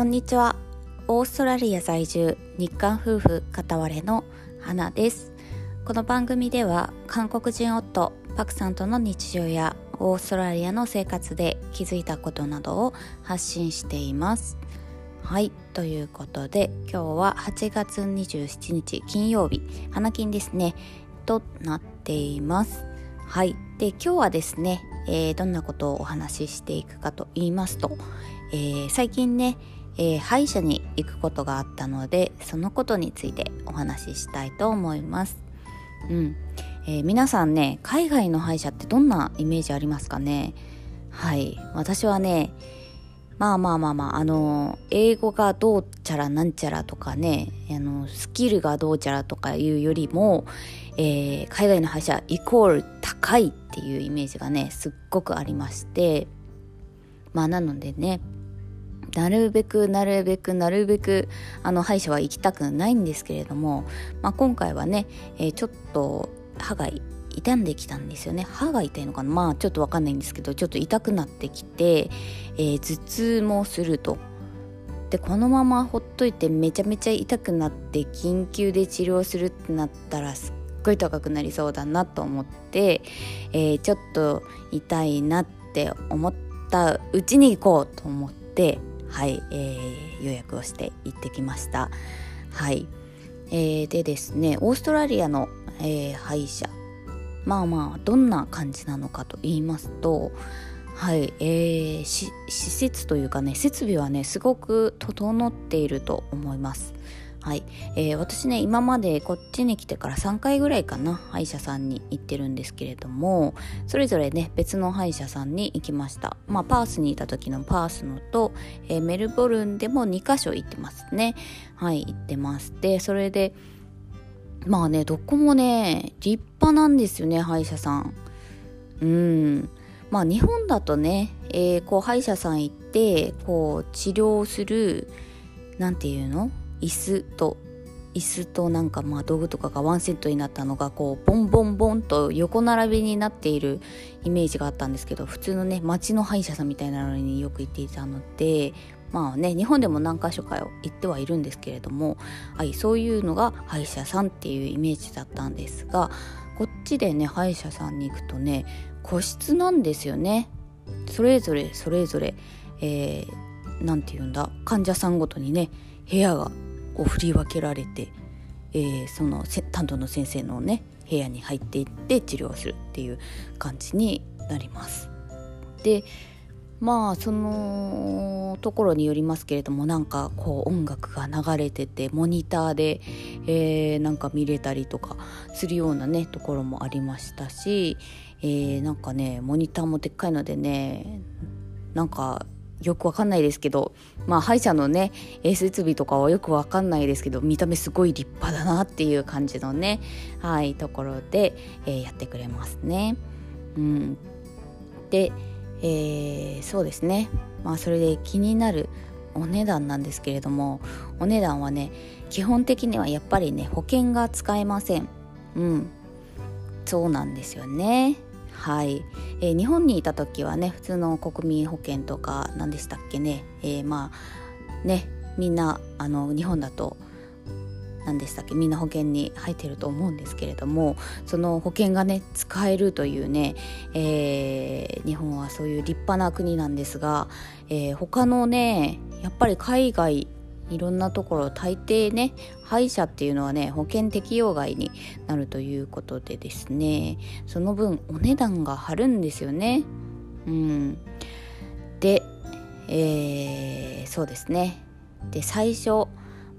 こんにちは。オーストラリア在住日韓夫婦片割れの花です。この番組では韓国人夫パクさんとの日常やオーストラリアの生活で気づいたことなどを発信しています。はいということで今日は8月27日金曜日花金ですねとなっています。はいで今日はですね、えー、どんなことをお話ししていくかと言いますと、えー、最近ねえー、歯医者に行くことがあったのでそのことについてお話ししたいと思います。うん。えー、皆さんね海外の歯医者ってどんなイメージありますかね？はい。私はねまあまあまあまああの英語がどうちゃらなんちゃらとかねあのスキルがどうちゃらとかいうよりも、えー、海外の歯医者イコール高いっていうイメージがねすっごくありまして。まあなのでねなるべくなるべくなるべくあの歯医者は行きたくないんですけれども、まあ、今回はね、えー、ちょっと歯が傷んできたんですよね。歯が痛いのかな？まあちょっとわかんないんですけどちょっと痛くなってきて、えー、頭痛もすると。でこのままほっといてめちゃめちゃ痛くなって緊急で治療するってなったらすっごい高くなりそうだなと思って、えー、ちょっと痛いなって思ったうちに行こうと思ってはい、えー、予約をして行ってきました。はい、えー、でですねオーストラリアの、えー、歯医者。まあまあどんな感じなのかと言いますとはい、えー、施設というかね設備はねすごく整っていると思います。はい、えー、私ね今までこっちに来てから3回ぐらいかな歯医者さんに行ってるんですけれどもそれぞれね別の歯医者さんに行きました。まあパースにいた時のパースのと、えー、メルボルンでも2箇所行ってますね。はい行ってます。でそれでまあねどこもね立派なんですよね歯医者さん。うん。まあ日本だとね、えー、こう歯医者さん行ってこう治療するなんていうの？椅子と椅子となんかまあ道具とかがワンセットになったのがこうボンボンボンと横並びになっているイメージがあったんですけど普通のね町の歯医者さんみたいなのによく行っていたのでまあね日本でも何か所か行ってはいるんですけれども、はい、そういうのが歯医者さんっていうイメージだったんですがこっちでね歯医者さんに行くとね個室なんですよね。それぞれそれぞれ何、えー、て言うんだ患者さんごとにね部屋がこう振り分けられて、えー、その担当の先生のね部屋に入っていって治療するっていう感じになります。でまあそのところによりますけれどもなんかこう音楽が流れててモニターで、えー、なんか見れたりとかするようなねところもありましたし、えー、なんかねモニターもでっかいのでねなんかよくわかんないですけどまあ歯医者のね設備とかはよくわかんないですけど見た目すごい立派だなっていう感じのねはいところで、えー、やってくれますね。うん、で、えー、そうですねまあそれで気になるお値段なんですけれどもお値段はね基本的にはやっぱりね保険が使えません。うんそうなんですよね。はい、えー、日本にいた時はね普通の国民保険とか何でしたっけね、えー、まあねみんなあの日本だと何でしたっけみんな保険に入ってると思うんですけれどもその保険がね使えるというね、えー、日本はそういう立派な国なんですが、えー、他のねやっぱり海外いろんなところ大抵ね歯医者っていうのはね保険適用外になるということでですね。その分お値段が張るんですよね。うん、で、えー、そうですね。で最初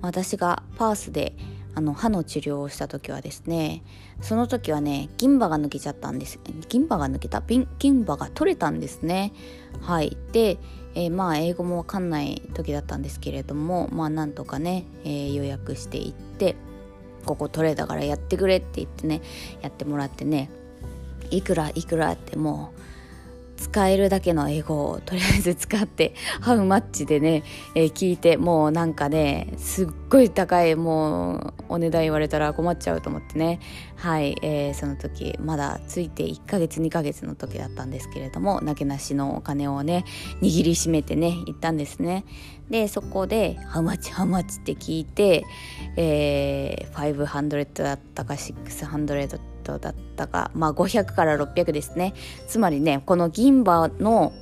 私がパースであの歯の治療をした時はですねその時はね銀歯が抜けちゃったんです。銀歯が抜けた？銀歯が取れたんですね。はい。で、えー、まあ英語もわかんない時だったんですけれどもまあなんとかね、えー、予約していってここ取れたからやってくれって言ってねやってもらってねいくらいくらってもう使えるだけの英語をとりあえず使って ハウマッチでね、えー、聞いてもうなんかねすっごい高いもうお値段言われたら困っちゃうと思ってね。はい、えー、その時まだついて1ヶ月2ヶ月の時だったんですけれどもなけなしのお金をね握りしめてね行ったんですね。でそこで「ハウマッチハウマッチ」って聞いて、えー、500だったか600だったかまあ500から600ですね。つまりねこの銀歯の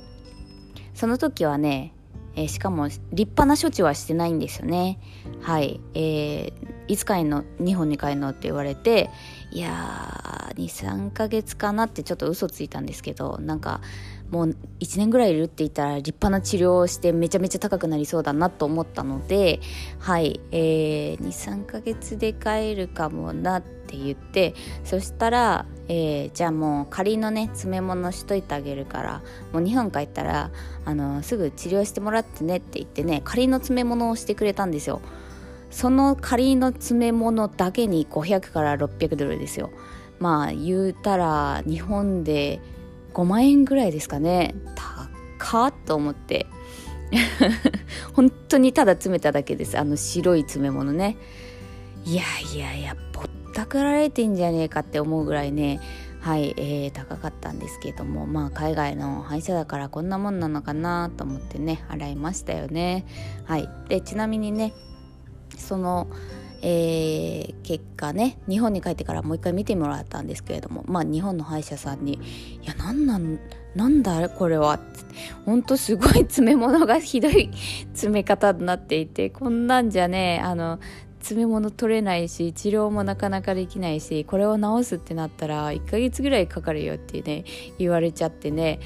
その時はねえー、しかも立派な処置はしてないんですよね。はい、えー、いつ帰んの？日本に帰んの？って言われていやー23ヶ月かなってちょっと嘘ついたんですけどなんかもう1年ぐらいいるって言ったら立派な治療をしてめちゃめちゃ高くなりそうだなと思ったのではい、えー、23ヶ月で帰るかもなって言ってそしたら、えー、じゃあもう仮のね詰め物しといてあげるからもう日本帰ったらあのすぐ治療してもらってねって言ってね仮の詰め物をしてくれたんですよ。その仮の詰め物だけに500から600ドルですよ。まあ言うたら日本で5万円ぐらいですかね。高っと思って。本当にただ詰めただけです。あの白い詰め物ね。いやいやいやぼったくられてんじゃねえかって思うぐらいね。はい、えー、高かったんですけども。まあ海外の歯医者だからこんなもんなのかなと思ってね払いましたよね。はい。でちなみにねそのえー、結果ね日本に帰ってからもう一回見てもらったんですけれどもまあ日本の歯医者さんに「いやなんなんなんだこれは」ほんとすごい詰め物がひどい 詰め方になっていてこんなんじゃねあの詰め物取れないし治療もなかなかできないしこれを治すってなったら1ヶ月ぐらいかかるよってね言われちゃってね。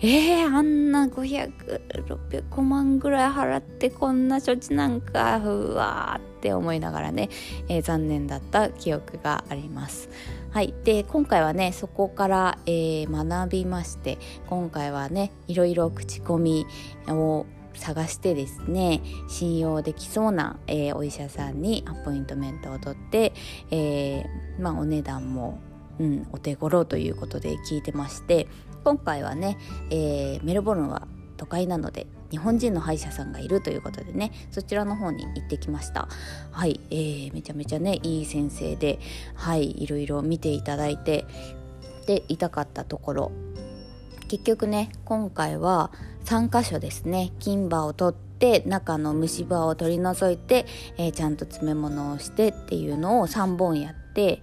えー、あんな500600万ぐらい払ってこんな処置なんかうわーって思いながらね、えー、残念だった記憶があります。はい、で今回はねそこから、えー、学びまして今回はねいろいろ口コミを探してですね信用できそうな、えー、お医者さんにアポイントメントを取って、えー、まあ、お値段も、うん、お手頃ということで聞いてまして今回はね、えー、メルボルンは都会なので日本人の歯医者さんがいるということでねそちらの方に行ってきました。はい、えー、めちゃめちゃねいい先生ではいいろいろ見ていただいてで痛かったところ。結局ね今回は3箇所ですね金歯を取って中の虫歯を取り除いて、えー、ちゃんと詰め物をしてっていうのを3本やって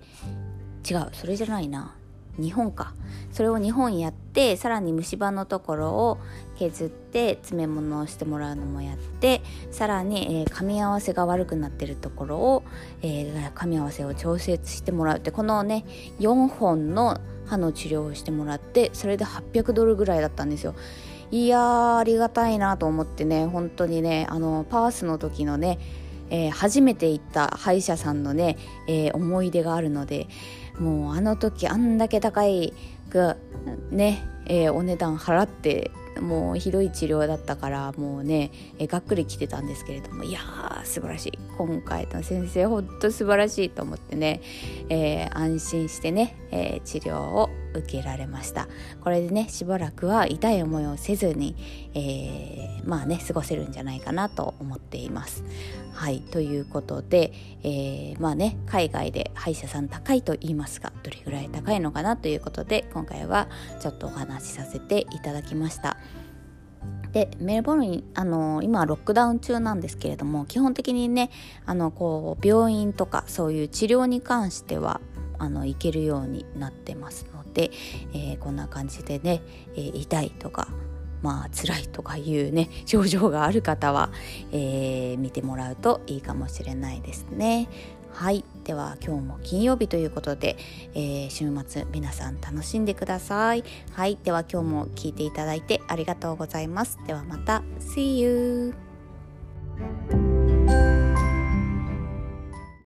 違うそれじゃないな。2本かそれを2本やってさらに虫歯のところを削って詰め物をしてもらうのもやってさらに、えー、噛み合わせが悪くなってるところを、えー、噛み合わせを調節してもらうってこのね4本の歯の治療をしてもらってそれで800ドルぐらいだったんですよ。いやーありがたいなと思ってね本当にねあのパースの時のね、えー、初めて行った歯医者さんのね、えー、思い出があるのでもうあの時あんだけ高いがね、えー、お値段払ってもうひどい治療だったからもうね、えがっくり来てたんですけれどもいやー素晴らしい。今回の先生ほんと素晴らしいと思ってね、えー、安心してね、え、治療を受けられました。これでねしばらくは痛い思いをせずに、えー、まあね過ごせるんじゃないかなと思っています。はいということで、えー、まあね海外で歯医者さん高いと言いますがどれぐらい高いのかなということで今回はちょっとお話しさせていただきました。でメルボルンあの今ロックダウン中なんですけれども基本的にねあのこう病院とかそういう治療に関してはあの行けるようになってます、えー、こんな感じでね、えー、痛いとかまあ辛いとかいうね 症状がある方は、えー、見てもらうといいかもしれないですね。はい。では今日も金曜日ということで、えー、週末皆さん楽しんでください。はい。では今日も聞いていただいてありがとうございます。ではまた。See you!